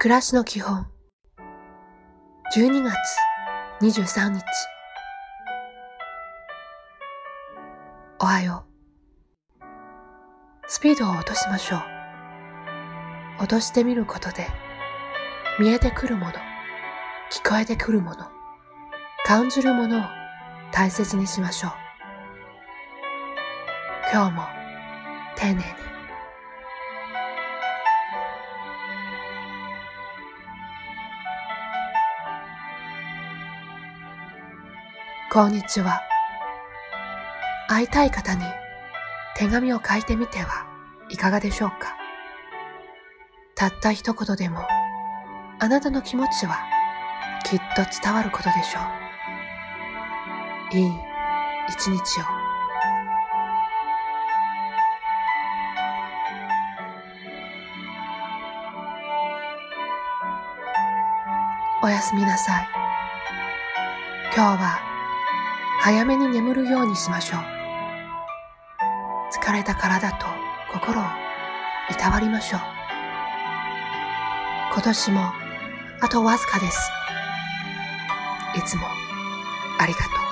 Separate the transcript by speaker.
Speaker 1: 暮らしの基本。12月23日。おはよう。スピードを落としましょう。落としてみることで見えてくるもの聞こえてくるもの感じるものを大切にしましょう。今日も丁寧に。こんにちは。会いたい方に手紙を書いてみてはいかがでしょうか？たった一言でもあなたの気持ちはきっと伝わることでしょう。いい一日を。おやすみなさい。今日は早めに眠るようにしましょう。疲れた体と心をいたわりましょう。今年もあとわずかです。いつもありがとう。